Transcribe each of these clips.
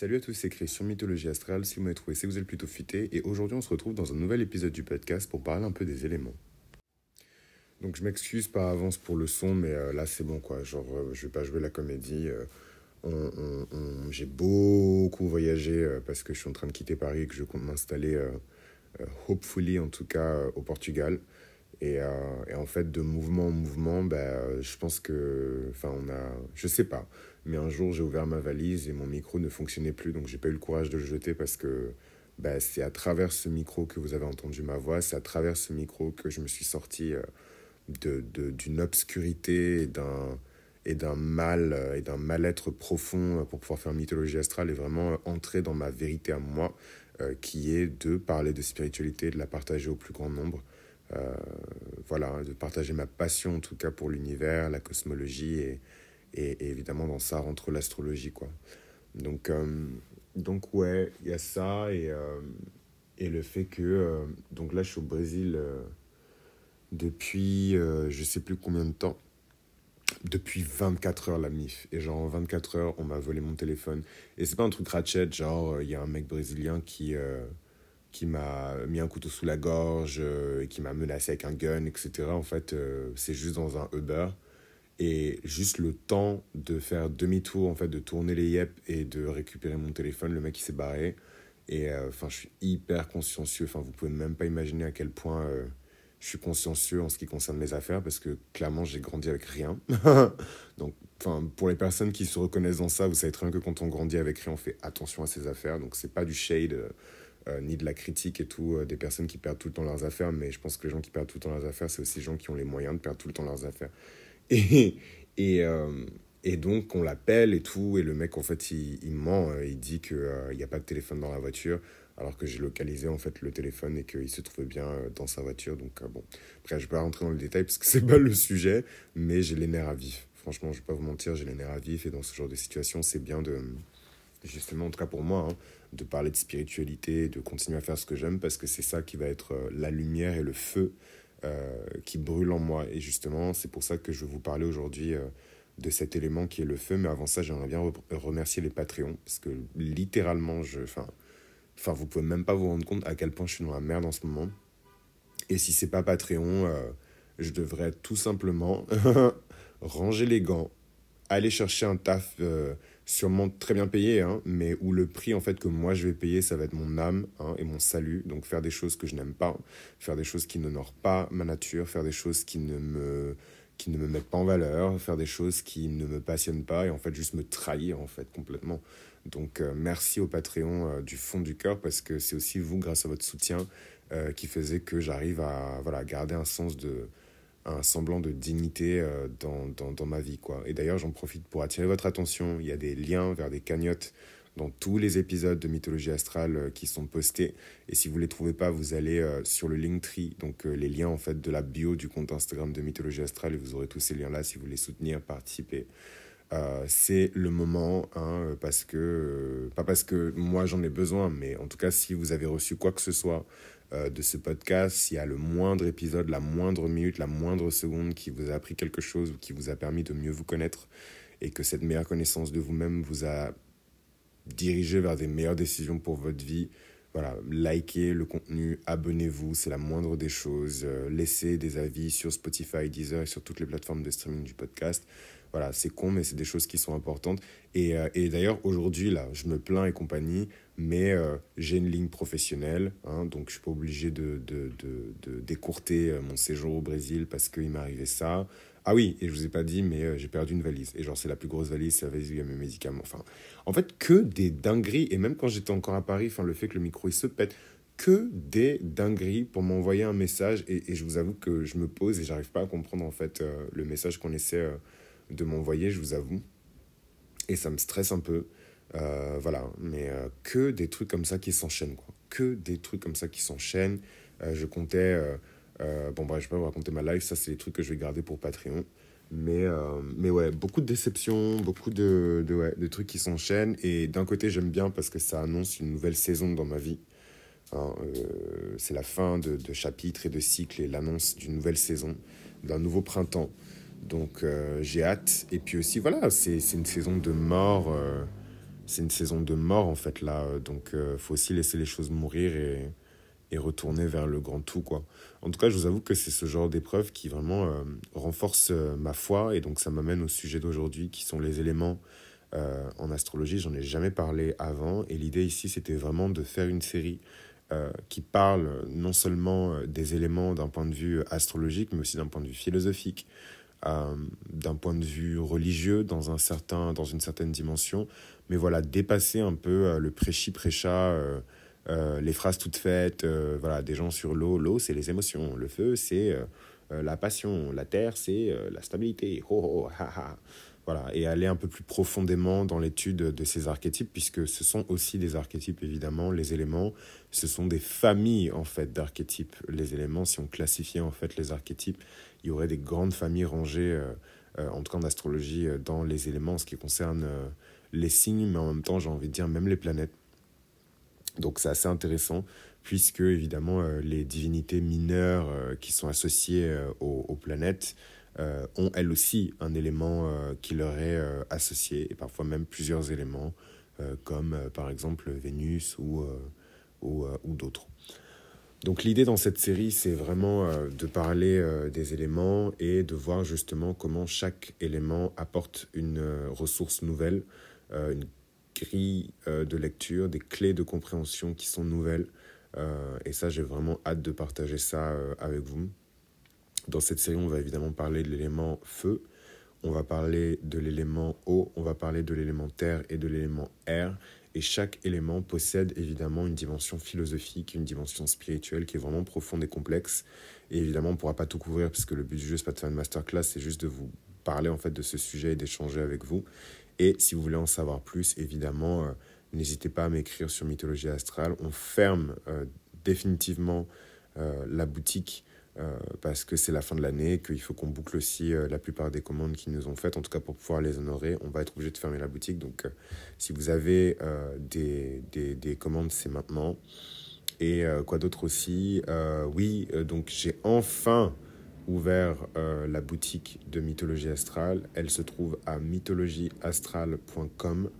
Salut à tous, c'est Christian Mythologie Astrale. Si vous m'avez trouvé, c'est que vous êtes plutôt futé. Et aujourd'hui, on se retrouve dans un nouvel épisode du podcast pour parler un peu des éléments. Donc, je m'excuse par avance pour le son, mais euh, là, c'est bon quoi. Genre, euh, je vais pas jouer la comédie. euh, J'ai beaucoup voyagé euh, parce que je suis en train de quitter Paris et que je compte m'installer, hopefully en tout cas, au Portugal. Et, euh, et en fait, de mouvement en mouvement, bah, euh, je pense que. Enfin, on a. Je sais pas. Mais un jour, j'ai ouvert ma valise et mon micro ne fonctionnait plus. Donc, j'ai pas eu le courage de le jeter parce que bah, c'est à travers ce micro que vous avez entendu ma voix. C'est à travers ce micro que je me suis sorti euh, de, de- d'une obscurité et d'un, et mal et d'un mal-être profond pour pouvoir faire mythologie astrale et vraiment entrer dans ma vérité à moi, qui est de parler de spiritualité, de la partager au plus grand nombre. Euh, voilà, de partager ma passion en tout cas pour l'univers, la cosmologie et, et, évidemment dans ça rentre l'astrologie quoi. Donc, euh, donc ouais, il y a ça et, euh, et le fait que donc là je suis au Brésil depuis je sais plus combien de temps. Depuis 24 heures la mif. Et genre en 24 heures, on m'a volé mon téléphone. Et c'est pas un truc ratchet, genre il y a un mec brésilien qui, qui m'a mis un couteau sous la gorge, euh, et qui m'a menacé avec un gun, etc. En fait, euh, c'est juste dans un Uber. Et juste le temps de faire demi-tour, en fait, de tourner les yep et de récupérer mon téléphone, le mec il s'est barré. Et euh, enfin, je suis hyper consciencieux. Enfin, vous pouvez même pas imaginer à quel point je suis consciencieux en ce qui concerne mes affaires parce que clairement, j'ai grandi avec rien. Donc, enfin, pour les personnes qui se reconnaissent dans ça, vous savez très bien que quand on grandit avec rien, on fait attention à ses affaires. Donc, c'est pas du shade. Euh, ni de la critique et tout, euh, des personnes qui perdent tout le temps leurs affaires, mais je pense que les gens qui perdent tout le temps leurs affaires, c'est aussi les gens qui ont les moyens de perdre tout le temps leurs affaires. Et, et, euh, et donc, on l'appelle et tout, et le mec, en fait, il, ment, il dit qu'il n'y a pas de téléphone dans la voiture, alors que j'ai localisé, en fait, le téléphone et qu'il se trouvait bien dans sa voiture. Donc, bon, après, je vais pas rentrer dans le détail parce que c'est pas le sujet, mais j'ai les nerfs à vif. Franchement, je vais pas vous mentir, j'ai les nerfs à vif, et dans ce genre de situation, c'est bien de, justement, en tout cas pour moi, hein, de parler de spiritualité, de continuer à faire ce que j'aime, parce que c'est ça qui va être euh, la lumière et le feu euh, qui brûle en moi. Et justement, c'est pour ça que je vais vous parler aujourd'hui euh, de cet élément qui est le feu. Mais avant ça, j'aimerais bien re- remercier les Patreons, parce que littéralement, je, enfin, vous pouvez même pas vous rendre compte à quel point je suis dans la merde en ce moment. Et si c'est pas Patreon, je devrais tout simplement ranger les gants, aller chercher un taf sûrement très bien payé, hein, mais où le prix en fait que moi je vais payer, ça va être mon âme hein, et mon salut. Donc faire des choses que je n'aime pas, faire des choses qui n'honorent pas ma nature, faire des choses qui ne me qui ne me mettent pas en valeur, faire des choses qui ne me passionnent pas et en fait juste me trahir en fait complètement. Donc euh, merci au Patreon euh, du fond du cœur parce que c'est aussi vous grâce à votre soutien euh, qui faisait que j'arrive à voilà garder un sens de un semblant de dignité euh, dans, dans, ma vie. Quoi. Et d'ailleurs, j'en profite pour attirer votre attention. Il y a des liens vers des cagnottes dans tous les épisodes de Mythologie Astrale euh, qui sont postés. Et si vous ne les trouvez pas, vous allez euh, sur le Linktree, donc les liens en fait de la bio du compte Instagram de Mythologie Astrale, et vous aurez tous ces liens-là si vous voulez soutenir, participer. C'est le moment, hein, parce que, pas parce que moi j'en ai besoin, mais en tout cas, si vous avez reçu quoi que ce soit de ce podcast, s'il y a le moindre épisode, la moindre minute, la moindre seconde qui vous a appris quelque chose ou qui vous a permis de mieux vous connaître et que cette meilleure connaissance de vous-même vous a dirigé vers des meilleures décisions pour votre vie, voilà, likez le contenu, abonnez-vous, c'est la moindre des choses. Euh, laissez des avis sur Spotify, Deezer et sur toutes les plateformes de streaming du podcast. Voilà, c'est con, mais c'est des choses qui sont importantes. Et, euh, et d'ailleurs, aujourd'hui, là, je me plains et compagnie, mais euh, j'ai une ligne professionnelle, hein, donc je suis pas obligé de, de, de, décourter euh, mon séjour au Brésil parce qu'il arrivé ça. Ah oui, et je vous ai pas dit, mais j'ai perdu une valise. Et genre, c'est la plus grosse valise, c'est la valise où il y a mes médicaments. Enfin, en fait, que des dingueries. Et même quand j'étais encore à Paris, enfin, le fait que le micro il se pète, que des dingueries pour m'envoyer un message. Et, je vous avoue que je me pose et j'arrive pas à comprendre en fait le message qu'on essaie de m'envoyer, je vous avoue. Et ça me stresse un peu. Euh, voilà, mais euh, que des trucs comme ça qui s'enchaînent, quoi. Que des trucs comme ça qui s'enchaînent. Euh, je comptais. bon, bref, je vais pas vous raconter ma life, ça, c'est des trucs que je vais garder pour Patreon. Mais, mais ouais, beaucoup de déceptions, beaucoup de, de, trucs qui s'enchaînent. Et d'un côté, j'aime bien parce que ça annonce une nouvelle saison dans ma vie. Hein, c'est la fin de, de chapitres et de cycles et l'annonce d'une nouvelle saison, d'un nouveau printemps. Donc euh, j'ai hâte. Et puis aussi, voilà, c'est une saison de mort. euh, c'est une saison de mort en fait là, donc il faut aussi laisser les choses mourir et, et retourner vers le grand tout quoi. En tout cas, je vous avoue que c'est ce genre d'épreuve qui vraiment renforce ma foi et donc ça m'amène au sujet d'aujourd'hui qui sont les éléments en astrologie. J'en ai jamais parlé avant et l'idée ici c'était vraiment de faire une série euh, qui parle non seulement euh, des éléments d'un point de vue astrologique, mais aussi d'un point de vue philosophique, euh, d'un point de vue religieux dans, un certain, dans une certaine dimension. Mais voilà, dépasser un peu le prêchi, prêcha, les phrases toutes faites, voilà, des gens sur l'eau. L'eau, c'est les émotions. Le feu, c'est la passion. La terre, c'est la stabilité. Ho, ho, ha, ha. Voilà, et aller un peu plus profondément dans l'étude de ces archétypes, puisque ce sont aussi des archétypes, évidemment, les éléments, ce sont des familles, en fait, d'archétypes. Les éléments, si on classifiait, en fait, les archétypes, il y aurait des grandes familles rangées, euh, euh, en tout cas en astrologie, euh, dans les éléments, en ce qui concerne les signes, mais en même temps, j'ai envie de dire, même les planètes. Donc c'est assez intéressant, puisque, évidemment, les divinités mineures qui sont associées aux planètes, euh, ont elles aussi un élément euh, qui leur est euh, associé, et parfois même plusieurs éléments, comme par exemple Vénus ou, ou, ou d'autres. Donc l'idée dans cette série, c'est vraiment de parler des éléments et de voir justement comment chaque élément apporte une ressource nouvelle, une grille de lecture, des clés de compréhension qui sont nouvelles. et ça, j'ai vraiment hâte de partager ça avec vous. Dans cette série, on va évidemment parler de l'élément feu, on va parler de l'élément eau, on va parler de l'élément terre et de l'élément air. Et chaque élément possède évidemment une dimension philosophique, une dimension spirituelle qui est vraiment profonde et complexe. Et évidemment, on ne pourra pas tout couvrir puisque le but du jeu, n'est pas de faire une masterclass, c'est juste de vous parler en fait de ce sujet et d'échanger avec vous. Et si vous voulez en savoir plus, évidemment, euh, n'hésitez pas à m'écrire sur Mythologie Astrale. On ferme euh, définitivement euh, la boutique euh, parce que c'est la fin de l'année, qu'il faut qu'on boucle aussi euh, la plupart des commandes qu'ils nous ont faites. En tout cas, pour pouvoir les honorer, on va être obligé de fermer la boutique. Donc, euh, si vous avez des, des, des, commandes, c'est maintenant. Et quoi d'autre aussi? Oui, donc j'ai enfin ouvert la boutique de Mythologie Astrale. Elle se trouve à mythologieastrale.com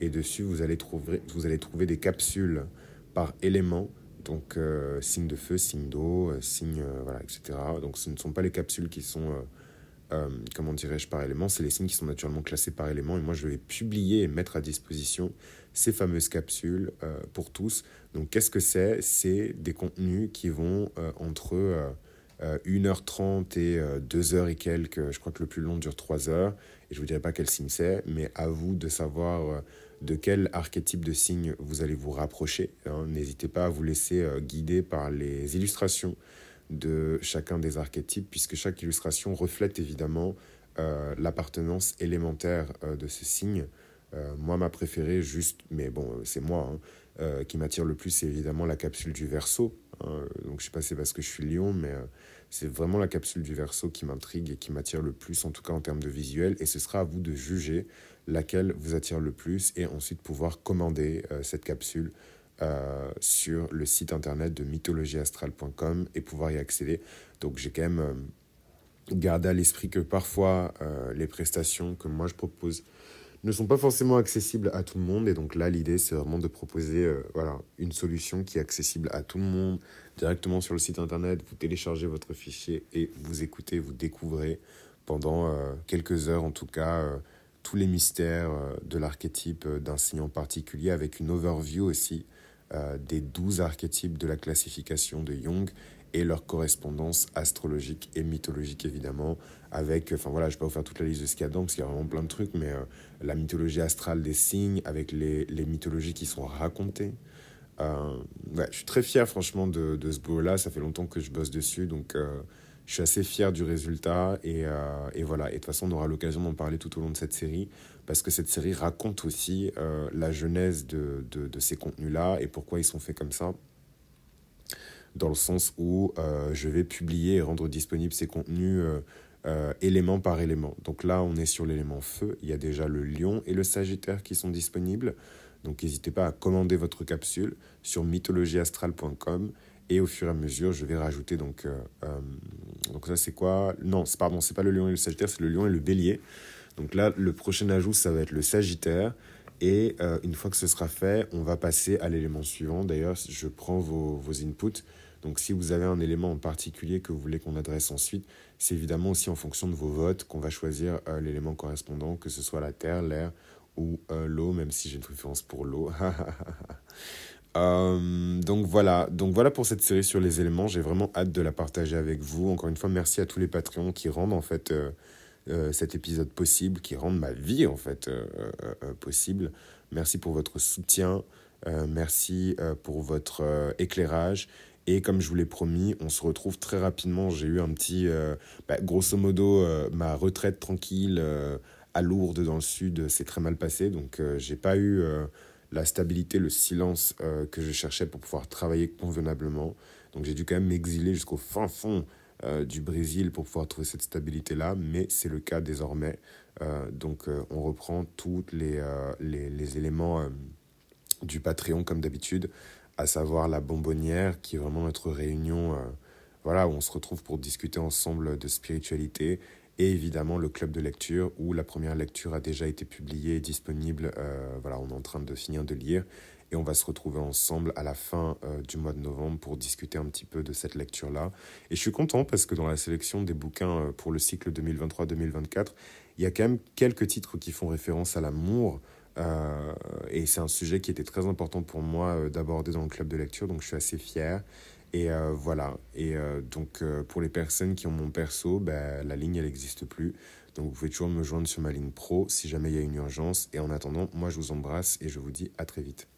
et dessus, vous allez trouver, vous allez trouver des capsules par élément donc, euh, signe de feu, signe d'eau, euh, signe, euh, voilà, etc. Donc, ce ne sont pas les capsules qui sont, comment dirais-je, par élément, c'est les signes qui sont naturellement classés par élément. Et moi, je vais publier et mettre à disposition ces fameuses capsules pour tous. Donc, qu'est-ce que c'est? C'est des contenus qui vont entre 1h30 et 2h et quelques. Je crois que le plus long dure 3 heures. Et je ne vous dirai pas quel signe c'est, mais à vous de savoir de quel archétype de signe vous allez vous rapprocher. Hein. N'hésitez pas à vous laisser euh, guider par les illustrations de chacun des archétypes, puisque chaque illustration reflète évidemment euh, l'appartenance élémentaire euh, de ce signe. moi, ma préférée, juste, mais bon, c'est moi, hein, qui m'attire le plus, c'est évidemment la capsule du verso. Hein. donc, je sais pas, c'est parce que je suis lion, mais c'est vraiment la capsule du verso qui m'intrigue et qui m'attire le plus, en tout cas en termes de visuel. Et ce sera à vous de juger laquelle vous attire le plus et ensuite pouvoir commander euh, cette capsule euh, sur le site internet de mythologieastrale.com et pouvoir y accéder. Donc j'ai quand même euh, gardé à l'esprit que parfois les prestations que moi je propose ne sont pas forcément accessibles à tout le monde. Et donc là, l'idée, c'est vraiment de proposer voilà, une solution qui est accessible à tout le monde directement sur le site internet. Vous téléchargez votre fichier et vous écoutez, vous découvrez pendant quelques heures en tout cas tous les mystères euh, de l'archétype euh, d'un signe en particulier, avec une overview aussi euh, des douze archétypes de la classification de Jung et leur correspondance astrologique et mythologique évidemment avec enfin voilà je vais pas vous faire toute la liste de ce qu'il y a dedans parce qu'il y a vraiment plein de trucs mais la mythologie astrale des signes avec les, les mythologies qui sont racontées ouais, je suis très fier franchement de, de ce boulot là ça fait longtemps que je bosse dessus donc je suis assez fier du résultat et, euh, et voilà. Et de toute façon, on aura l'occasion d'en parler tout au long de cette série parce que cette série raconte aussi euh, la genèse de, de, de ces contenus-là et pourquoi ils sont faits comme ça. Dans le sens où euh, je vais publier et rendre disponibles ces contenus élément par élément. Donc là, on est sur l'élément feu. Il y a déjà le lion et le sagittaire qui sont disponibles. Donc n'hésitez pas à commander votre capsule sur mythologieastrale.com et au fur et à mesure, je vais rajouter donc. Euh, euh, donc ça, c'est quoi? Non, pardon, c'est pas le lion et le sagittaire, c'est le lion et le bélier. Donc là, le prochain ajout, ça va être le sagittaire. Et une fois que ce sera fait, on va passer à l'élément suivant. D'ailleurs, je prends vos, vos inputs. Donc si vous avez un élément en particulier que vous voulez qu'on adresse ensuite, c'est évidemment aussi en fonction de vos votes qu'on va choisir l'élément correspondant, que ce soit la terre, l'air ou l'eau, même si j'ai une préférence pour l'eau. Euh, donc voilà, donc voilà pour cette série sur les éléments. J'ai vraiment hâte de la partager avec vous. Encore une fois, merci à tous les Patreons qui rendent en fait euh, euh, cet épisode possible, qui rendent ma vie en fait possible. Merci pour votre soutien, merci pour votre éclairage. Et comme je vous l'ai promis, on se retrouve très rapidement. J'ai eu un petit, bah, grosso modo, ma retraite tranquille à Lourdes dans le sud, c'est très mal passé. Donc j'ai pas eu la stabilité, le silence euh, que je cherchais pour pouvoir travailler convenablement. Donc j'ai dû quand même m'exiler jusqu'au fin fond euh, du Brésil pour pouvoir trouver cette stabilité-là, mais c'est le cas désormais. Euh, donc on reprend tous les, les, éléments du Patreon comme d'habitude, à savoir la bonbonnière qui est vraiment notre réunion voilà, où on se retrouve pour discuter ensemble de spiritualité et évidemment le club de lecture où la première lecture a déjà été publiée et disponible. Euh, voilà, on est en train de finir de lire et on va se retrouver ensemble à la fin euh, du mois de novembre pour discuter un petit peu de cette lecture-là. Et je suis content parce que dans la sélection des bouquins euh, pour le cycle 2023-2024, il y a quand même quelques titres qui font référence à l'amour. et c'est un sujet qui était très important pour moi d'aborder dans le club de lecture, donc je suis assez fier. Et euh, voilà. Et euh, donc, euh, pour les personnes qui ont mon perso, ben, la ligne, elle n'existe plus. Donc, vous pouvez toujours me joindre sur ma ligne pro si jamais il y a une urgence. Et en attendant, moi, je vous embrasse et je vous dis à très vite.